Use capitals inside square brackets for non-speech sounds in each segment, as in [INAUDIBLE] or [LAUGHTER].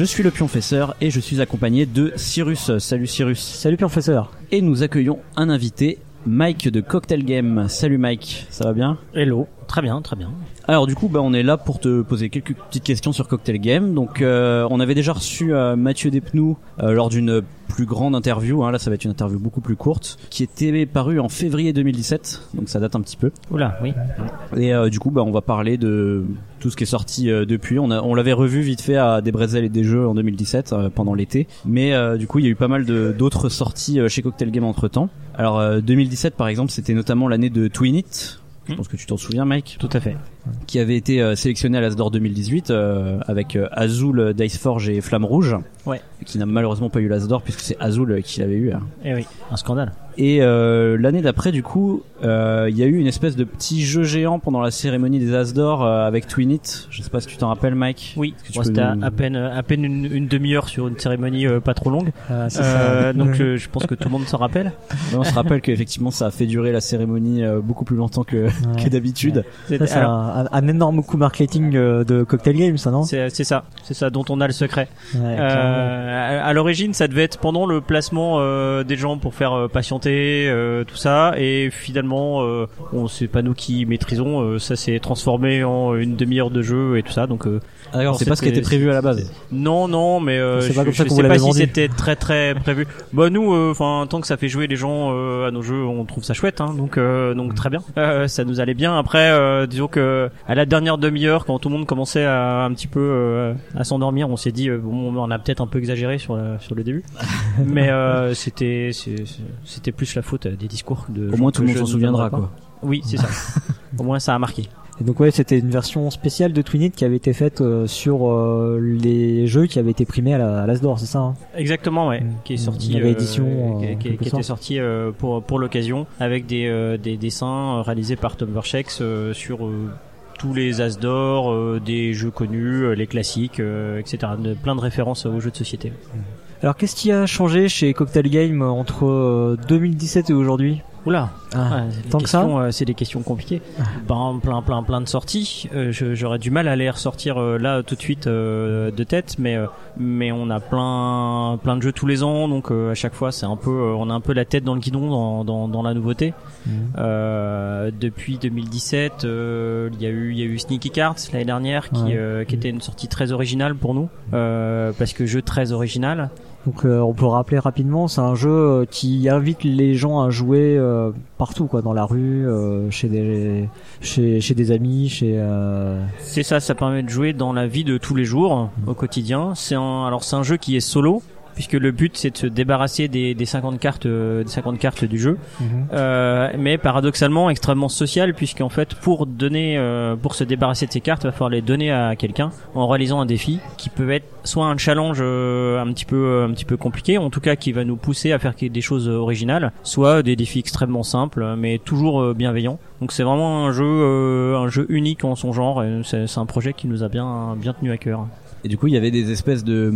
Je suis le pionfesseur et je suis accompagné de Cyrus. Salut Cyrus. Salut professeur. Et nous accueillons un invité, Mike de Cocktail Game. Salut Mike, ça va bien? Hello. Très bien, très bien. Alors du coup, bah, on est là pour te poser quelques petites questions sur Cocktail Game. Donc, euh, on avait déjà reçu euh, Mathieu Despnous euh, lors d'une plus grande interview. Hein, là, ça va être une interview beaucoup plus courte, qui était parue en février 2017. Donc, ça date un petit peu. Oula, oui. Et euh, du coup, bah, on va parler de tout ce qui est sorti euh, depuis. On, a, on l'avait revu vite fait à des Brésil et des jeux en 2017 euh, pendant l'été. Mais euh, du coup, il y a eu pas mal de d'autres sorties euh, chez Cocktail Game entre temps. Alors, euh, 2017 par exemple, c'était notamment l'année de Twin It. Je pense que tu t'en souviens, Mike? Tout à fait. Qui avait été euh, sélectionné à l'Asdor 2018 euh, avec euh, Azul, Diceforge et Flamme Rouge, Ouais. qui n'a malheureusement pas eu l'Asdor puisque c'est Azul qui l'avait eu. hein. Eh oui, un scandale. Et euh, l'année d'après, du coup, euh, il y a eu une espèce de petit jeu géant pendant la cérémonie des Asdor euh, avec Twin It. Je sais pas si tu t'en rappelles, Mike. Oui, c'était à, nous- à peine, à peine une, une demi-heure sur une cérémonie euh, pas trop longue. Ah, Euh, ça. donc, euh, je pense que tout le monde s'en rappelle. On se rappelle qu'effectivement, ça a fait durer la cérémonie euh, beaucoup plus longtemps que, que d'habitude. Un, un énorme coup marketing euh, de Cocktail Game, ça, non? C'est ça, c'est ça dont on a le secret. Ouais. Euh, à à l'origine, ça devait être pendant le placement euh, des gens pour faire euh, patienter euh, tout ça, et finalement, euh, on c'est pas nous qui maîtrisons. euh, ça s'est transformé en une demi-heure de jeu et tout ça. Donc euh, Ah, c'est pas ce qui était prévu à la base. non, non, mais euh, je, pas comme je sais pas l'avait si vendu. c'était très très prévu. Bah nous, enfin, tant que ça fait jouer les gens euh, à nos jeux, on trouve ça chouette, hein, donc euh, donc très bien. Euh, ça nous allait bien. Après, euh, disons que à la dernière demi-heure, quand tout le monde commençait à un petit peu euh, à s'endormir, on s'est dit euh, bon, on a peut-être un peu exagéré sur le, sur le début, [LAUGHS] mais euh, c'était c'était plus la faute des discours de. Au gens moins, tout le monde s'en souviendra, quoi. Oui, c'est ça. [LAUGHS] Au moins, ça a marqué. Et donc ouais, c'était une version spéciale de Twinit qui avait été faite euh, sur euh, les jeux qui avaient été primés à la- à l'Asdor, c'est ça hein? Exactement, ouais, Mm. qui est sorti, Il y avait euh, édition, euh, qui, qui- qui était sorti euh, pour pour l'occasion, avec des euh, des dessins euh, réalisés par Tom Verchex euh, sur euh, tous les as d'or, euh, des jeux connus, euh, les classiques, euh, etc. Plein de références aux jeux de société. Alors qu'est-ce qui a changé chez Cocktail Game entre euh, 2017 et aujourd'hui? Oula, Ah, ouais, tant que ça euh, c'est des questions compliquées. Ben, plein, plein, plein de sorties. Euh, J'aurais du mal à les ressortir euh, là tout de suite euh, de tête, mais euh, mais on a plein, plein de jeux tous les ans, donc euh, à chaque fois c'est un peu, on a un peu la tête dans le guidon dans, dans, dans la nouveauté. Euh, depuis 2017, euh, il y a eu, il y a eu Sneaky Cards l'année dernière, qui, Ouais. euh, qui était une sortie très originale pour nous, euh, parce que jeu très original. Donc euh, on peut rappeler rapidement, c'est un jeu euh, qui invite les gens à jouer euh, partout quoi, dans la rue, chez des chez, chez des amis, chez C'est ça, ça permet de jouer dans la vie de tous les jours, au quotidien. C'est un, alors c'est un jeu qui est solo, puisque le but c'est de se débarrasser des, des 50 cartes, euh, des 50 cartes du jeu. Euh, mais paradoxalement extrêmement social, puisqu'en fait pour donner, euh, pour se débarrasser de ces cartes, il va falloir les donner à quelqu'un en réalisant un défi qui peut être soit un challenge euh, un petit peu, un petit peu compliqué, en tout cas qui va nous pousser à faire des choses originales, soit des défis extrêmement simples, mais toujours euh, bienveillants. Donc c'est vraiment un jeu, euh, un jeu unique en son genre. et C'est c'est un projet qui nous a bien, bien tenu à cœur. Et du coup, il y avait des espèces de,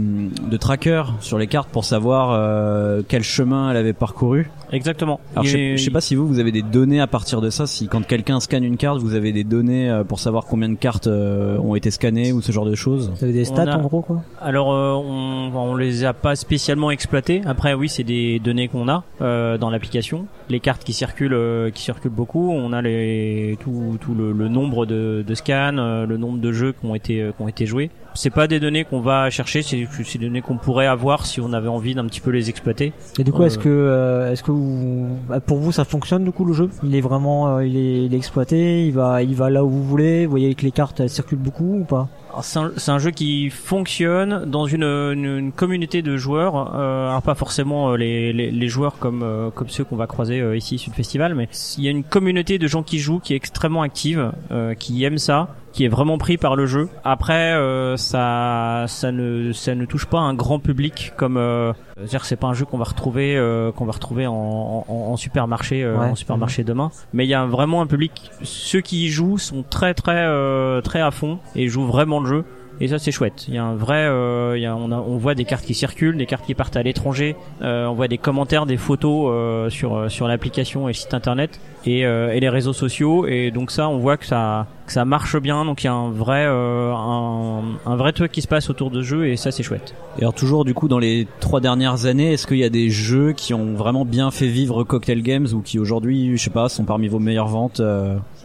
de trackers sur les cartes pour savoir euh, quel chemin elle avait parcouru. Exactement. Alors, je sais, je sais pas si vous, vous avez des données à partir de ça. Si quand quelqu'un scanne une carte, vous avez des données euh, pour savoir combien de cartes euh, ont été scannées ou ce genre de choses. vous avez des stats a- en gros quoi? Alors euh, on, on les a pas spécialement exploitées. Après oui c'est des données qu'on a euh, dans l'application. Les cartes qui circulent euh, qui circulent beaucoup. On a les tout, tout le, le nombre de, de scans, euh, le nombre de jeux qui ont été euh, qui ont été joués. C'est pas des données qu'on va chercher, c'est des données qu'on pourrait avoir si on avait envie d'un petit peu les exploiter. Et du coup, Euh, est-ce que, euh, est-ce que vous, bah, pour vous, ça fonctionne du coup le jeu? Il est vraiment, il est, il est exploité, il va, il va là où vous voulez. Vous voyez que les cartes elles circulent beaucoup ou pas? C'est un, jeu qui fonctionne dans une, communauté de joueurs. Euh, alors pas forcément euh, les, joueurs comme euh, comme ceux qu'on va croiser euh, ici sur le festival, mais il y a une communauté de gens qui jouent qui est extrêmement active, qui aiment ça, qui est vraiment pris par le jeu. Après, euh, ça, ça ne, ça ne touche pas un grand public comme, euh, dire c'est pas un jeu qu'on va retrouver, euh, qu'on va retrouver en, en, en supermarché, euh, Ouais. en supermarché demain. Mais il y a vraiment un public. Ceux qui y jouent sont très, très, euh, très à fond et jouent vraiment le jeu. Et ça c'est chouette. Il y a un vrai, euh, il y a, on, a, on voit des cartes qui circulent, des cartes qui partent à l'étranger. Euh, on voit des commentaires, des photos euh, sur euh, sur l'application et le site internet et, euh, et les réseaux sociaux. Et donc ça, on voit que ça que ça marche bien. Donc il y a un vrai euh, un, un vrai truc qui se passe autour de ce jeu et ça c'est chouette. Et alors toujours du coup dans les trois dernières années, est-ce qu'il y a des jeux qui ont vraiment bien fait vivre Cocktail Games ou qui aujourd'hui, je sais pas, sont parmi vos meilleures ventes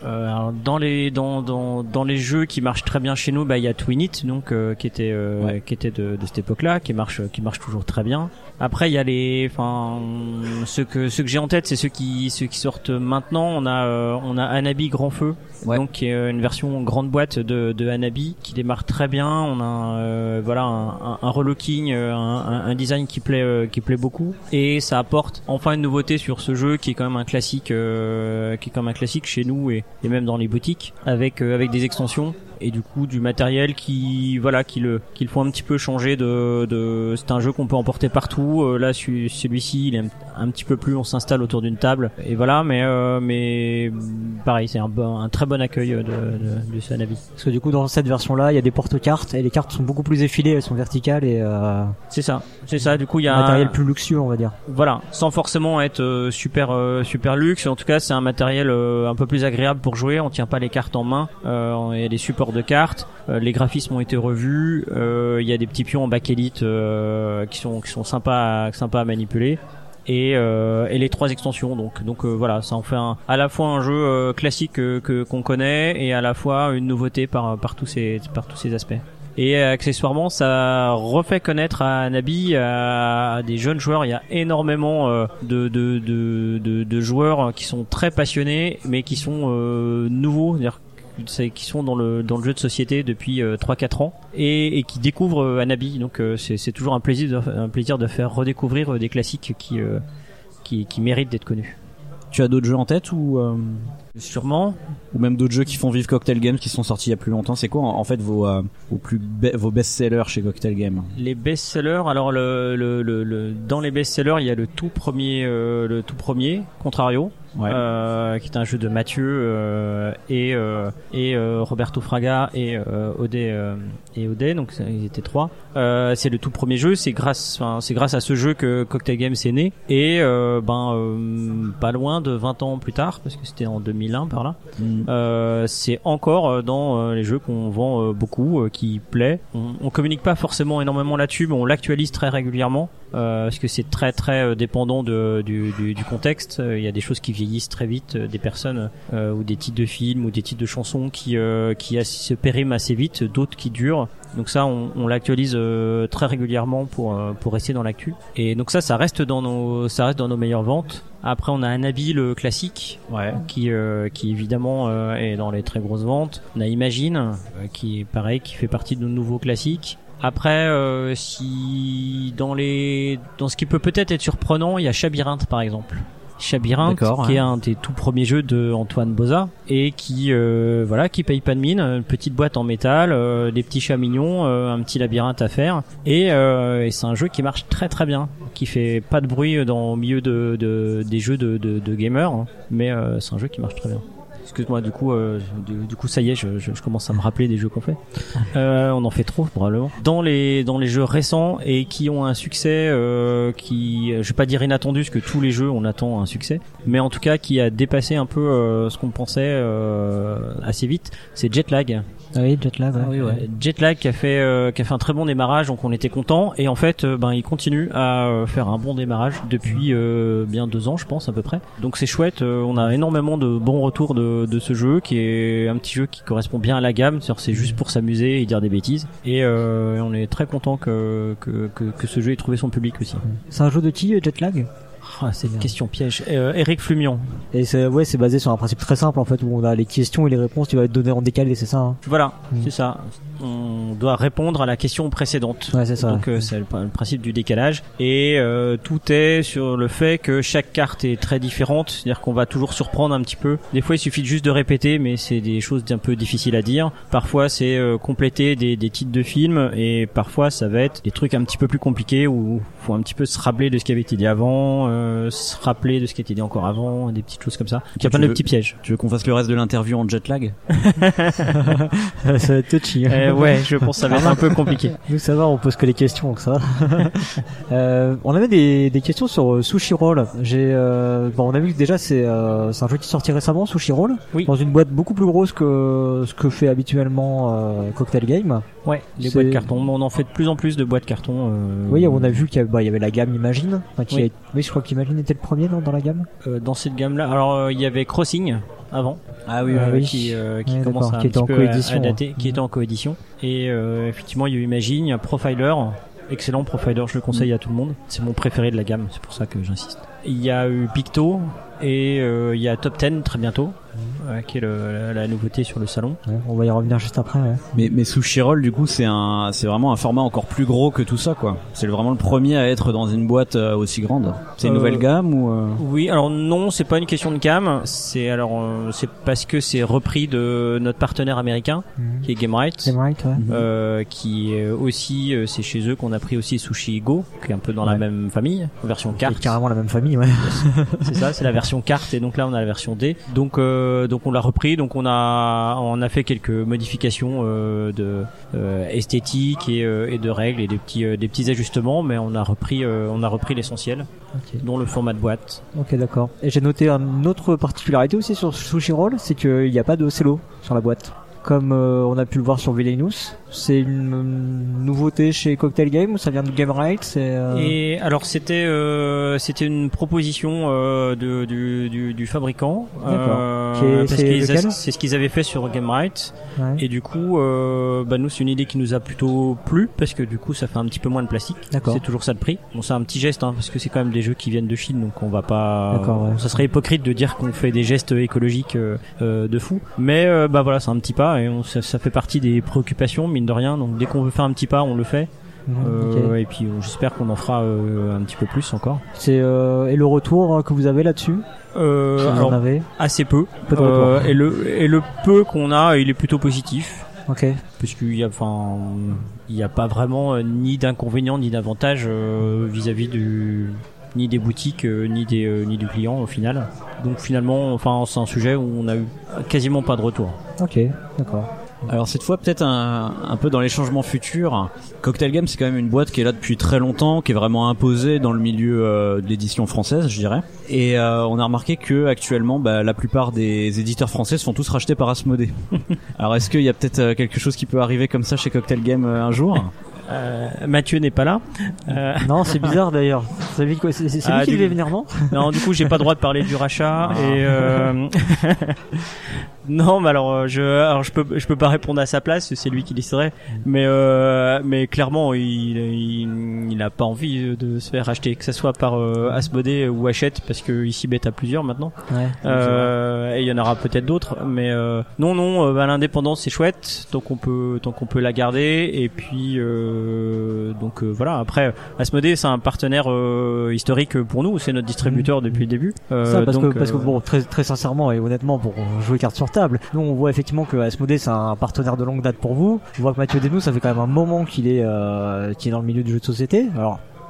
euh, alors, dans les dans, dans dans les jeux qui marchent très bien chez nous, bah il y a Twinit donc euh, qui était euh, Ouais. qui était de, de cette époque-là, qui marche qui marche toujours très bien. Après il y a les enfin ceux que ceux que j'ai en tête, c'est ceux qui ceux qui sortent maintenant. On a euh, on a Anabi Grand Feu, Ouais. donc qui est euh, une version grande boîte de de Anabi qui démarre très bien. On a euh, voilà un, un, un relooking, un, un- design qui plaît qui plaît beaucoup et ça apporte enfin une nouveauté sur ce jeu qui est quand même un classique euh, qui est quand même un classique chez nous et, et même dans les boutiques avec euh, avec des extensions et du coup du matériel qui voilà qui le qui le font un petit peu changer de, de c'est un jeu qu'on peut emporter partout Euh, là celui- celui-ci il est un, un petit peu plus on s'installe autour d'une table et voilà mais euh, mais pareil c'est un bon un très bon accueil de de, de Hanabi. Parce que du coup, dans cette version-là, il y a des porte-cartes et les cartes sont beaucoup plus effilées, elles sont verticales et euh, c'est ça c'est ça du coup il y a un matériel plus luxueux, on va dire. voilà, sans forcément être euh, super euh, super luxe. En tout cas, c'est un matériel euh, un peu plus agréable pour jouer. On tient pas les cartes en main. Euh, il y a des supports de cartes. Euh, les graphismes ont été revus. Euh, Il y a des petits pions en bakélite euh, qui sont qui sont sympas sympas à manipuler. Et, et les trois extensions donc donc voilà ça en fait à la fois un jeu classique que qu'on connaît et à la fois une nouveauté par par tous ces par tous ces aspects et accessoirement, ça refait connaître à Nabi à, des jeunes joueurs. Il y a énormément de, de, de, de, de joueurs qui sont très passionnés, mais qui sont nouveaux, c'est-à-dire c'est- qui sont dans le dans le jeu de société depuis euh, 3-4 ans et, qui découvrent euh, Anabi. Donc euh, c'est toujours un plaisir de, un plaisir de faire redécouvrir euh, des classiques qui euh, qui, qui méritent d'être connus. Tu as d'autres jeux en tête ou euh, Sûrement. ou même d'autres jeux qui font vivre Cocktail Games qui sont sortis il y a plus longtemps C'est quoi en fait vos euh, vos plus be- vos best-sellers chez Cocktail Games Les best-sellers, alors le, le, le, le- dans les best-sellers, il y a le tout premier, euh, le tout premier, Contrario, Ouais. euh, qui est un jeu de Mathieu et et Roberto Fraga et Odé et Odé, donc ils étaient trois. C'est le tout premier jeu, c'est grâce, c'est grâce à ce jeu que Cocktail Games est né et ben pas loin de 20 ans plus tard, parce que c'était en 2001 par là. Mm. Euh, c'est encore euh, dans euh, les jeux qu'on vend beaucoup, qui plaît. On, on communique pas forcément énormément là-dessus, mais on l'actualise très régulièrement parce que c'est très très dépendant de, du, du, du contexte. Il y a des choses qui vieillissent très vite, des personnes ou des titres de films ou des titres de chansons qui qui se périment assez vite, d'autres qui durent. Donc ça, on, on l'actualise très régulièrement pour pour rester dans l'actu. Et donc ça, ça reste dans nos ça reste dans nos meilleures ventes. Après, on a Anabi le classique, Ouais. qui euh, qui évidemment euh, est dans les très grosses ventes. On a Imagine euh, qui est pareil, qui fait partie de nos nouveaux classiques. Après, si dans les dans ce qui peut peut-être être surprenant, il y a Chabyrinthe par exemple. D'accord, qui est un des tout premiers jeux de Antoine Boza et qui euh, voilà qui paye pas de mine, une petite boîte en métal, euh, des petits chats mignons, euh, un petit labyrinthe à faire. Et, euh, et c'est un jeu qui marche très très bien, qui fait pas de bruit dans au milieu de, de des jeux de, de, de gamers, hein, mais euh, c'est un jeu qui marche très bien. Excuse-moi, du coup, euh, du, coup, ça y est, je, je, je commence à me rappeler des jeux qu'on fait. Euh, on en fait trop probablement. Dans les dans les jeux récents et qui ont un succès, euh, qui, je vais pas dire inattendu, parce que tous les jeux on attend un succès, mais en tout cas qui a dépassé un peu euh, ce qu'on pensait euh, assez vite, c'est Jetlag. Ah oui, Jetlag, ouais. Euh, Jetlag qui a fait euh, qui a fait un très bon démarrage donc on était content. Et en fait euh, ben il continue à euh, faire un bon démarrage depuis euh, bien deux ans je pense à peu près. Donc c'est chouette euh, on a énormément de bons retours de, de ce jeu qui est un petit jeu qui correspond bien à la gamme. C'est juste pour s'amuser et dire des bêtises. Et euh, on est très content que, que, que que ce jeu ait trouvé son public aussi. C'est un jeu de qui, Jetlag? Ah, c'est une Bien. question piège. Euh, Eric Flumion. Et c'est ouais, c'est basé sur un principe très simple en fait où on a les questions et les réponses, tu vas être donné en décalé, c'est ça. Hein? Voilà, Mm. c'est ça. On doit répondre à la question précédente. ouais, c'est ça. Donc euh, c'est le, le principe du décalage et euh, tout est sur le fait que chaque carte est très différente, c'est-à-dire qu'on va toujours surprendre un petit peu. Des fois il suffit juste de répéter mais c'est des choses un peu difficiles à dire. Parfois c'est euh, compléter des, des titres de films et parfois ça va être des trucs un petit peu plus compliqués où faut un petit peu se rappeler de ce qui avait été dit avant, euh, se rappeler de ce qui a été dit encore avant, des petites choses comme ça. Donc, il y a plein de petits pièges. Tu veux qu'on fasse le reste de l'interview en jet lag? [LAUGHS] Ça va être touchy. hein. Euh, ouais, je pense que ça va être un peu compliqué. [LAUGHS] Nous ça va, on pose que les questions, donc ça. [LAUGHS] euh, on avait des, des questions sur euh, Sushi Roll. J'ai, bon, on a vu que déjà c'est c'est un jeu qui est sorti récemment, Sushi Roll, Oui. dans une boîte beaucoup plus grosse que ce que fait habituellement Cocktail Game. Ouais, les boîtes carton. On en fait de plus en plus de boîtes carton. Oui, on a vu qu'il y, avait- bah, y avait la gamme Imagine. Enfin, qui Oui. a- oui, je crois qu'Imagine était le premier non, dans la gamme? dans cette gamme-là. Alors il y avait Crossing avant, Ah oui, euh, oui. qui, euh, qui Ouais, commence à qui un était en petit peu à- coédition, à dater, qui était en coédition. Et euh, effectivement il y a eu Imagine, il y a Profiler, excellent Profiler, je le conseille à tout le monde. C'est mon préféré de la gamme, c'est pour ça que j'insiste. Il y a eu Picto et euh, il y a Top 10 très bientôt, euh, qui est le- la, la nouveauté sur le salon. Ouais, on va y revenir juste après. Ouais. Mais, mais Sushi Roll, du coup, c'est un, c'est vraiment un format encore plus gros que tout ça, quoi. C'est vraiment le premier à être dans une boîte euh, aussi grande. C'est une Euh, nouvelle gamme ou euh, Oui, alors non, c'est pas une question de gamme, c'est alors euh, c'est parce que c'est repris de notre partenaire américain qui est Gameright. C'est right, ouais. euh, qui est aussi euh, c'est chez eux qu'on a pris aussi Sushi Go qui est un peu dans la même famille version C'est carte carrément la même famille, ouais. c'est ça c'est la version carte et donc là on a la version D donc euh, donc on l'a repris donc on a on a fait quelques modifications euh, de euh, esthétique et, euh, et de règles et des petits des petits ajustements mais on a repris on a repris l'essentiel dont le format de boîte Ok, d'accord. Et j'ai noté une autre particularité aussi sur Sushi Roll, c'est qu'il n'y a pas de cello sur la boîte. Comme euh, on a pu le voir sur Villainous, c'est une euh, nouveauté chez Cocktail Game ou ça vient de Game Right euh, Et alors c'était c'était une proposition de, du, du, du fabricant. C'est ce qu'ils avaient fait sur Gameright. ouais. Et du coup, bah nous c'est une idée qui nous a plutôt plu parce que du coup ça fait un petit peu moins de plastique. D'accord. C'est toujours ça le prix. Bon c'est un petit geste hein, parce que c'est quand même des jeux qui viennent de Chine donc on va pas. D'accord, ouais. Ça serait hypocrite de dire qu'on fait des gestes écologiques de fou. Mais bah voilà c'est un petit pas et on, ça, ça fait partie des préoccupations mine de rien. Donc dès qu'on veut faire un petit pas on le fait. Mhm, Euh. Et puis j'espère qu'on en fera euh, un petit peu plus encore. C'est euh, et le retour que vous avez là-dessus? Euh, alors avez assez peu. Euh, et le et le peu qu'on a, il est plutôt positif. Ok. puisqu'il y a enfin il n'y a pas vraiment ni d'inconvénients ni d'avantages euh, vis-à-vis du ni des boutiques euh, ni des euh, ni du client au final donc finalement enfin c'est un sujet où on a eu quasiment pas de retour Ok. D'accord. Alors cette fois peut-être un, un peu dans les changements futurs. Cocktail Game c'est quand même une boîte qui est là depuis très longtemps, qui est vraiment imposée dans le milieu euh, de l'édition française, je dirais. Et euh, on a remarqué que actuellement bah, la plupart des éditeurs français se font tous racheter par Asmodée. [LAUGHS] Alors est-ce qu'il y a peut-être quelque chose qui peut arriver comme ça chez Cocktail Game un jour? Euh, Mathieu n'est pas là Euh, Non, c'est bizarre d'ailleurs. C'est lui, quoi- c'est- c'est- c'est Ah, qui devait venir, non? Non du coup j'ai pas le droit de parler du rachat Ah. et euh... [LAUGHS] non mais alors euh, je alors je peux je peux pas répondre à sa place c'est lui qui déciderait mais euh, mais clairement il il, il a pas envie de se faire racheter que ça soit par euh, Asmodée ou Hachette parce que ici bête à plusieurs maintenant Ouais. Euh, et il y en aura peut-être d'autres, mais euh, non, non, euh, bah, l'indépendance c'est chouette, tant qu'on peut, tant qu'on peut la garder. Et puis euh, donc euh, voilà. Après, Asmodée c'est un partenaire euh, historique pour nous, c'est notre distributeur depuis le début. Euh, Ça, parce donc, que, parce que bon, très, très sincèrement et honnêtement, pour jouer carte sur table, nous on voit effectivement que Asmodée c'est un partenaire de longue date pour vous. On voit que Mathieu Desnous, ça fait quand même un moment qu'il est, euh, qu'il est dans le milieu du jeu de société.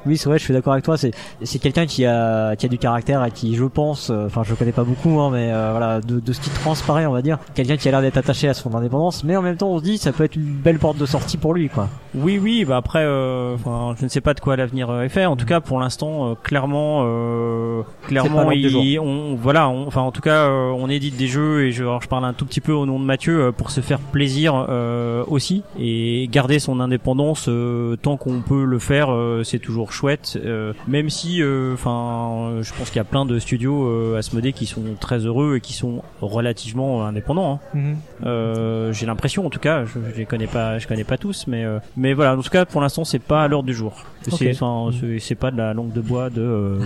Oui, c'est vrai, je suis d'accord avec toi. C'est c'est quelqu'un qui a qui a du caractère et qui, je pense, euh, enfin, je le connais pas beaucoup, hein, mais euh, voilà, de, de ce qui transparaît, on va dire, quelqu'un qui a l'air d'être attaché à son indépendance, mais en même temps, on se dit, ça peut être une belle porte de sortie pour lui, quoi. Oui, oui. Bah après, euh, je ne sais pas de quoi l'avenir euh, est fait. En tout cas, pour l'instant, euh, clairement, euh, clairement, il- on, voilà. on- enfin, en tout cas, on édite des jeux et je, alors, je parle un tout petit peu au nom de Mathieu euh, pour se faire plaisir euh, aussi et garder son indépendance euh, tant qu'on peut le faire. euh, c'est toujours toujours chouette, euh, même si, euh, enfin, je pense qu'il y a plein de studios euh, Asmodée qui sont très heureux et qui sont relativement indépendants. Hein. Mhm. Euh, J'ai l'impression, en tout cas, je, je les connais pas, je connais pas tous, mais euh, mais voilà, en tout cas, pour l'instant, c'est pas à l'ordre du jour. Ok. C'est enfin, c'est- c'est pas de la langue de bois de, euh,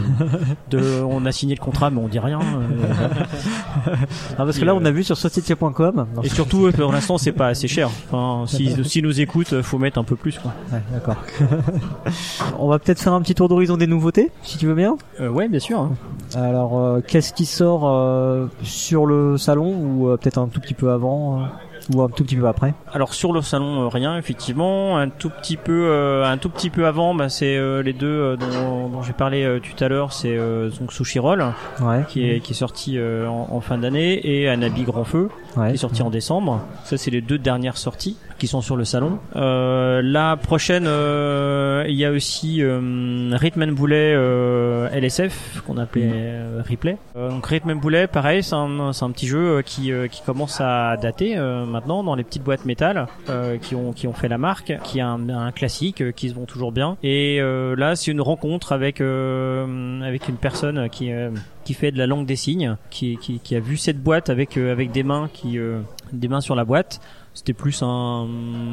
de, on a signé le contrat, mais on dit rien. euh, [LAUGHS] Ah, parce que là, on a vu sur société.com. et surtout, euh, pour l'instant, c'est pas assez cher. Enfin, si, si nous écoutent, faut mettre un peu plus, quoi. Ouais, d'accord. [LAUGHS] on va peut-être faire un petit tour d'horizon des nouveautés, si tu veux bien. Euh, ouais, bien sûr. Alors, euh, qu'est-ce qui sort euh, sur le salon ou euh, peut-être un tout petit peu avant ou un tout petit peu après? Alors sur le salon, rien effectivement. Un tout petit peu, euh, un tout petit peu avant, bah, c'est euh, les deux euh, dont, dont j'ai parlé tout à l'heure. C'est donc Sushi Roll Ouais. qui est qui est sorti en, en fin d'année et Anabi Grand Feu ouais. qui est sorti en décembre. Ça c'est les deux dernières sorties qui sont sur le salon. Euh, la prochaine, euh, il y a aussi euh, Rhythm and Boulet LSF qu'on appelait euh, Replay. Donc Rhythm and Boulet, pareil, c'est un, un petit jeu qui qui commence à dater maintenant dans les petites boîtes métal qui ont qui ont fait la marque, qui est un, un classique qui se vend toujours bien. Et là, c'est une rencontre avec avec une personne qui qui fait de la langue des signes, qui, qui, qui a vu cette boîte avec euh, avec des mains qui euh, des mains sur la boîte. C'était plus un,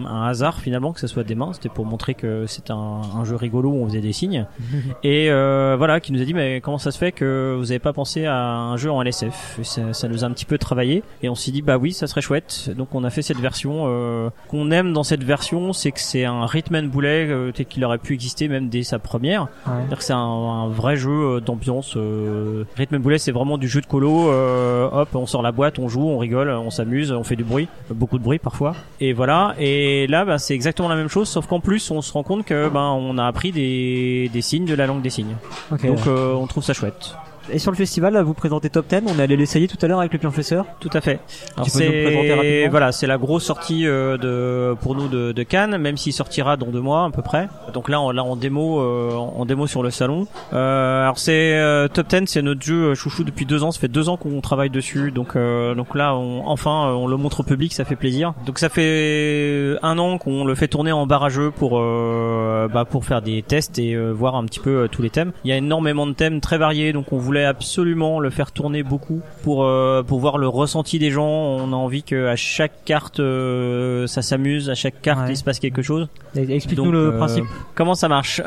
un hasard finalement que ce soit des mains. C'était pour montrer que c'était un, un jeu rigolo où on faisait des signes. [LAUGHS] Et euh, voilà, qui nous a dit mais comment ça se fait que vous avez pas pensé à un jeu en LSF ça, ça nous a un petit peu travaillé et on s'est dit bah oui ça serait chouette. Donc on a fait cette version. Euh, qu'on aime dans cette version, c'est que c'est un rhythm and boulet euh, tel qu'il aurait pu exister même dès sa première. Ouais. C'est-à-dire que c'est un, un vrai jeu euh, d'ambiance. Euh, Rhythm and Boulet, c'est vraiment du jeu de colo. euh, hop, on sort la boîte, on joue, on rigole, on s'amuse, on fait du bruit, beaucoup de bruit parfois. Et voilà. Et là, bah, c'est exactement la même chose, sauf qu'en plus, on se rend compte que ben on a appris des, des signes de la langue des signes. Donc, euh, on trouve ça chouette. Et sur le festival, là, vous présentez Top 10. On est allé l'essayer tout à l'heure avec le Pionfesseur. Tout à fait. Alors Tu peux nous le présenter c'est rapidement? voilà, c'est la grosse sortie euh, de pour nous de, de Cannes, même s'il sortira dans deux mois à peu près. Donc là, on, là en démo, euh, en démo sur le salon. Euh, alors c'est euh, Top 10, c'est notre jeu euh, chouchou depuis deux ans. Ça fait deux ans qu'on travaille dessus, donc euh, donc là, on, enfin, on le montre au public, ça fait plaisir. Donc ça fait un an qu'on le fait tourner en barrageux pour euh, bah, pour faire des tests et euh, voir un petit peu tous les thèmes. Il y a énormément de thèmes très variés, donc on voulait absolument le faire tourner beaucoup pour euh, pour voir le ressenti des gens. On a envie que à chaque carte euh, ça s'amuse, à chaque carte Ouais. il se passe quelque chose. Explique-nous le euh, principe. Comment ça marche?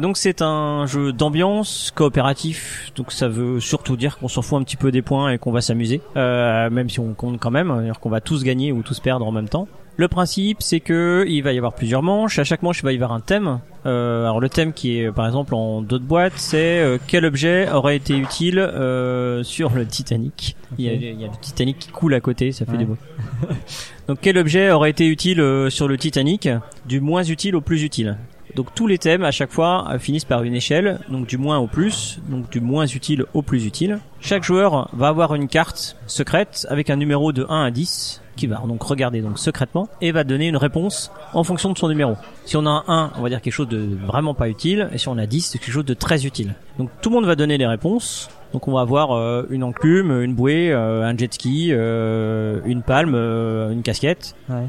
Donc c'est un jeu d'ambiance coopératif. Donc ça veut surtout dire qu'on s'en fout un petit peu des points et qu'on va s'amuser, même si on compte quand même, c'est-à-dire qu'on va tous gagner ou tous perdre en même temps. Le principe, c'est que il va y avoir plusieurs manches. À chaque manche, il va y avoir un thème. Euh, alors le thème qui est, par exemple, en d'autres boîtes, c'est euh, quel objet aurait été utile euh, sur le Titanic? Il, y a, il y a le Titanic qui coule à côté, ça fait Ouais. des bruits. [LAUGHS] Donc quel objet aurait été utile euh, sur le Titanic? Du moins utile au plus utile. Donc tous les thèmes à chaque fois euh, finissent par une échelle, donc du moins au plus, donc du moins utile au plus utile. Chaque joueur va avoir une carte secrète avec un numéro de 1 à 10 qui va donc regarder donc secrètement et va donner une réponse en fonction de son numéro. Si on a un 1, on va dire quelque chose de vraiment pas utile et si on a 10, c'est quelque chose de très utile. Donc tout le monde va donner les réponses. Donc on va avoir euh, une enclume, une bouée, euh, un jet ski, euh, une palme, euh, une casquette Ouais.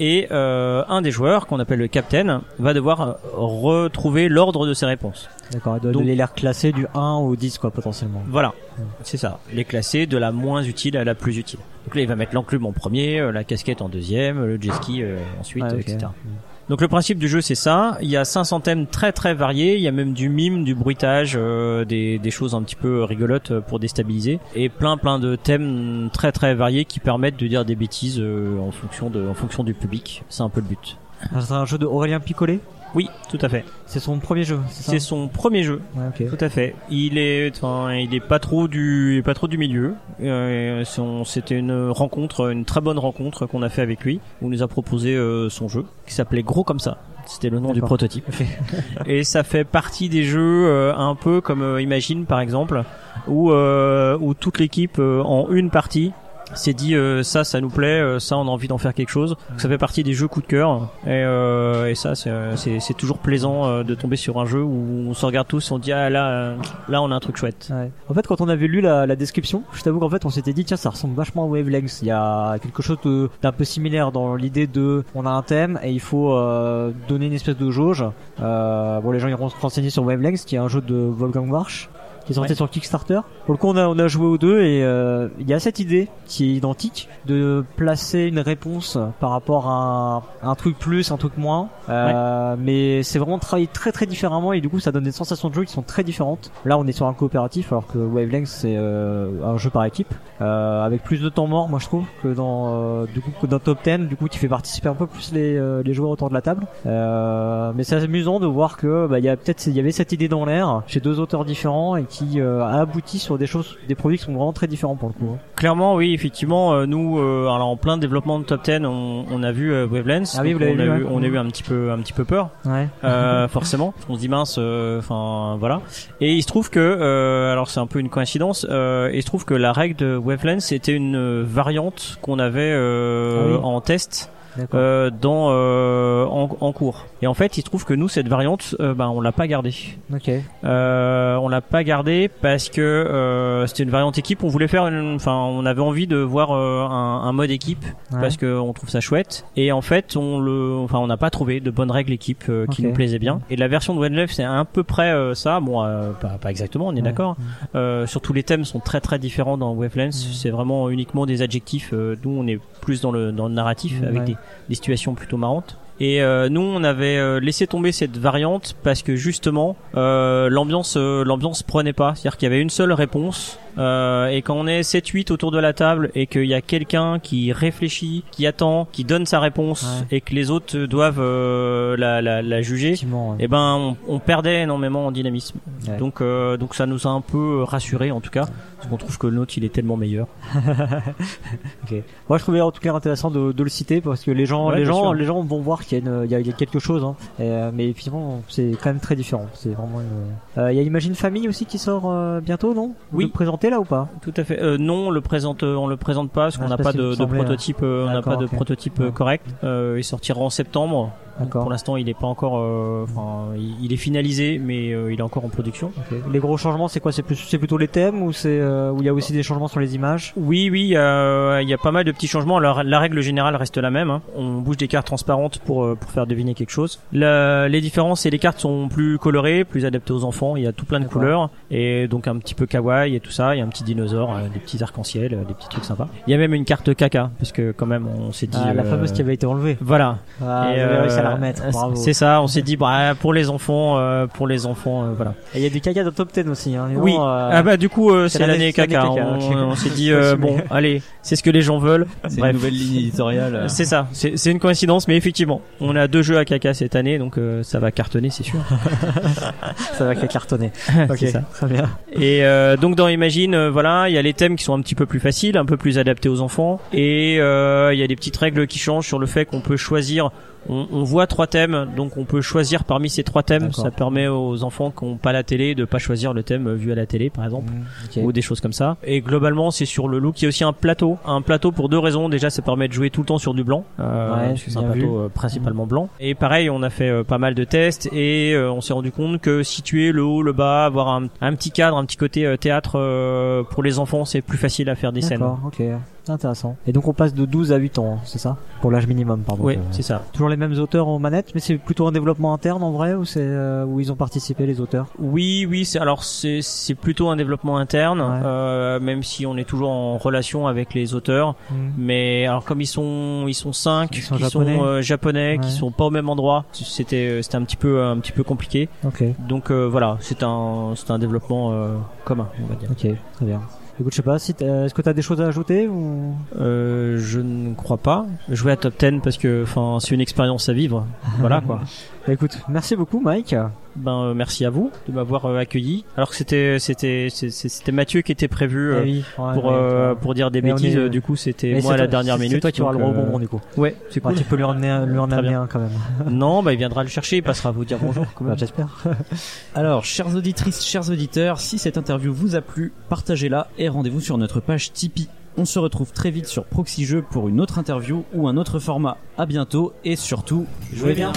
et euh, un des joueurs qu'on appelle le captain va devoir retrouver l'ordre de ses réponses. D'accord. Il doit l'air classé du 1 au 10, quoi, potentiellement. Voilà, c'est ça. Les classer de la moins utile à la plus utile. Donc là, il va mettre l'enclume en premier, la casquette en deuxième, le jet ski euh, ensuite, etc. Donc le principe du jeu c'est ça. Il y a 500 thèmes très très variés. Il y a même du mime, du bruitage, euh, des, des choses un petit peu rigolotes euh, pour déstabiliser et plein plein de thèmes très très variés qui permettent de dire des bêtises euh, en fonction de en fonction du public. C'est un peu le but. C'est un jeu de Aurélien Picolé. Oui, tout à fait. C'est son premier jeu. C'est son premier jeu. Ouais. Tout à fait. Il est, enfin, il est pas trop du, pas trop du milieu. Euh, C'était une rencontre, une très bonne rencontre qu'on a fait avec lui, où il nous a proposé euh, son jeu, qui s'appelait Gros comme ça. C'était le nom du prototype. [LAUGHS] Et ça fait partie des jeux euh, un peu comme Imagine par exemple, où où toute l'équipe en une partie s'est dit euh, ça ça nous plaît euh, ça on a envie d'en faire quelque chose Donc, ça fait partie des jeux coup de cœur et, euh, et ça c'est c'est toujours plaisant euh, de tomber sur un jeu où on se regarde tous on dit ah là euh, là on a un truc chouette Ouais. En fait, quand on avait lu la, la description, je t'avoue qu'en fait, on s'était dit tiens, ça ressemble vachement à Wavelengths. Il y a quelque chose d'un peu similaire dans l'idée de on a un thème et il faut euh, donner une espèce de jauge. Euh, bon, les gens iront se renseigner sur Wavelengths, qui est un jeu de Wolfgang Warsch qui est sorti Ouais. sur Kickstarter. Pour le coup, on a, on a joué aux deux et euh, il y a cette idée qui est identique de placer une réponse par rapport à un, un truc plus, un truc moins. Euh, Mais c'est vraiment travaillé très très différemment et du coup, ça donne des sensations de jeu qui sont très différentes. Là, on est sur un coopératif alors que Wavelengths c'est euh, un jeu par équipe euh, avec plus de temps mort, moi je trouve, que dans euh, du coup que dans Top 10. Du coup, qui fait participer un peu plus les, euh, les joueurs autour de la table. Euh, mais c'est amusant de voir que bah, il y a peut-être il y avait cette idée dans l'air chez deux auteurs différents et qui euh, a abouti sur des choses, des produits qui sont vraiment très différents pour le coup. hein. clairement oui effectivement euh, nous euh, alors en plein développement de top 10 on, on a vu Wavelengths Ah oui, Donc, vous l'avez on a vu, eu ouais. on a eu un petit peu un petit peu peur Ouais. euh, [LAUGHS] forcément. On se dit mince, euh, enfin voilà. Et il se trouve que, euh, alors c'est un peu une coïncidence, euh, il se trouve que la règle de Wavelength c'était une variante qu'on avait euh, Ah oui. en test. Euh, dans euh, en, en cours. Et en fait, il se trouve que nous cette variante, euh, ben on l'a pas gardée. ok. Euh, on l'a pas gardée parce que euh, c'était une variante équipe. On voulait faire, une- enfin, on avait envie de voir euh, un, un mode équipe Ouais. parce que on trouve ça chouette. Et en fait, on le, enfin, on n'a pas trouvé de bonnes règles équipe qui nous plaisaient bien. Et la version de One c'est à peu près ça. Bon, euh, pas, pas exactement, on est Ouais. d'accord. Euh, surtout les thèmes sont très très différents dans Wavelengths. C'est vraiment uniquement des adjectifs. Euh, nous, on est plus dans le dans le narratif avec Ouais. des, des situations plutôt marrantes. Et euh, nous, on avait euh, laissé tomber cette variante parce que justement, euh, l'ambiance, euh, l'ambiance prenait pas. C'est-à-dire qu'il y avait une seule réponse. euh, et quand on est 7-8 autour de la table et qu'il y a quelqu'un qui réfléchit, qui attend, qui donne sa réponse et que les autres doivent euh, la, la, la juger, ouais. eh ben on, on perdait énormément en dynamisme. Ouais. Donc euh, donc ça nous a un peu rassuré en tout cas parce qu'on trouve que le nôtre il est tellement meilleur. [LAUGHS] Ok. Moi, je trouvais en tout cas intéressant de, de le citer parce que les gens, les gens, sûr. les gens vont voir qu'il y a, y y quelque chose. Hein. Et, euh, mais finalement, c'est quand même très différent. C'est vraiment. Une... Euh, il y a Imagine Famille aussi qui sort euh, bientôt, non? Vous Oui. le présentez là ou pas? Tout à fait. Euh, non, on le présente, on le présente pas parce Ah, qu'on n'a pas de, de semblait, prototype, on n'a pas de prototype correct. Il sortira en septembre. Pour l'instant, il est pas encore, euh, il, il est finalisé, mais euh, il est encore en production. Les gros changements, c'est quoi? C'est plus, c'est plutôt les thèmes ou c'est euh, où il y a aussi des changements sur les images? Oui, oui, euh, il y a pas mal de petits changements. Alors, la règle générale reste la même. hein. On bouge des cartes transparentes pour euh, pour faire deviner quelque chose. La- les différences, c'est les cartes sont plus colorées, plus adaptées aux enfants. Il y a tout plein de couleurs et donc un petit peu kawaii et tout ça. Il y a un petit dinosaure, euh, des petits arcs-en-ciel, euh, des petits trucs sympas. Il y a même une carte caca parce que quand même on s'est dit Ah, La fameuse qui avait été enlevée. Voilà. Ah, Et, la euh, remettre. C'est ça. On s'est dit bah pour les enfants, euh, pour les enfants, euh, voilà. Et il y a du caca dans Top 10 aussi. Hein. Oui. Euh, Ah bah du coup euh, c'est l'année- caca. caca, On, s'est dit [LAUGHS] euh, bon allez c'est ce que les gens veulent. C'est une nouvelle ligne éditoriale. [LAUGHS] C'est ça, c'est une coïncidence, mais effectivement, on a deux jeux à caca cette année, donc euh, ça va cartonner, c'est sûr. [LAUGHS] ça va cartonner. ok, C'est ça. très bien. Et euh, donc dans Imagine, euh, voilà, il y a les thèmes qui sont un petit peu plus faciles, un peu plus adaptés aux enfants, et euh, il y a des petites règles qui changent sur le fait qu'on peut choisir. On, on voit trois thèmes, donc on peut choisir parmi ces trois thèmes. Ça permet aux enfants qui n'ont pas la télé de pas choisir le thème vu à la télé, par exemple. Mm, ok. ou des choses comme ça. Et globalement, c'est sur le look. Il y a aussi un plateau, un plateau pour deux raisons. Déjà, ça permet de jouer tout le temps sur du blanc, euh, Ouais, c'est un plateau vu. euh, principalement blanc. Et pareil, on a fait euh, pas mal de tests et on s'est rendu compte que situer le haut, le bas, avoir un, un petit cadre, un petit côté théâtre pour les enfants, c'est plus facile à faire des scènes. Intéressant. Et donc on passe de 12 à 8 ans, hein, c'est ça? Pour l'âge minimum, pardon. Oui, Euh, c'est ça. Toujours les mêmes auteurs aux manettes, mais c'est plutôt un développement interne en vrai ou c'est euh, où ils ont participé les auteurs? Oui, oui, c'est alors c'est c'est plutôt un développement interne, Ouais. euh, même si on est toujours en relation avec les auteurs. Mais alors comme ils sont ils sont cinq, Ils sont qui japonais. sont euh, japonais, qui sont pas au même endroit, c'était euh, c'était un petit peu un petit peu compliqué. Ok, Donc euh, voilà, c'est un c'est un développement euh, commun, on va dire. ok, très bien. Écoute, je sais pas, si est-ce que tu as des choses à ajouter ou? Euh, je ne crois pas jouer à top 10 parce que enfin c'est une expérience à vivre. voilà quoi. [LAUGHS] Bah, Écoute, merci beaucoup Mike. Ben euh, merci à vous de m'avoir euh, accueilli. Alors que c'était c'était c'était Mathieu qui était prévu euh, Eh oui, ouais, pour euh, pour dire des Mais bêtises. est- euh, Du coup c'était moi à la dernière minute. C'est toi qui auras le rebond euh, du coup. Ouais, c'est Bah, cool. tu peux lui en amener, lui en amener un quand même. [LAUGHS] Non, bah il viendra le chercher, il passera vous dire bonjour. quand même. Bah, J'espère. [LAUGHS] Alors, chères auditrices, chers auditeurs, si cette interview vous a plu, partagez-la et rendez-vous sur notre page Tipeee. On se retrouve très vite sur Proxy Jeux pour une autre interview ou un autre format. À bientôt et surtout, jouez bien.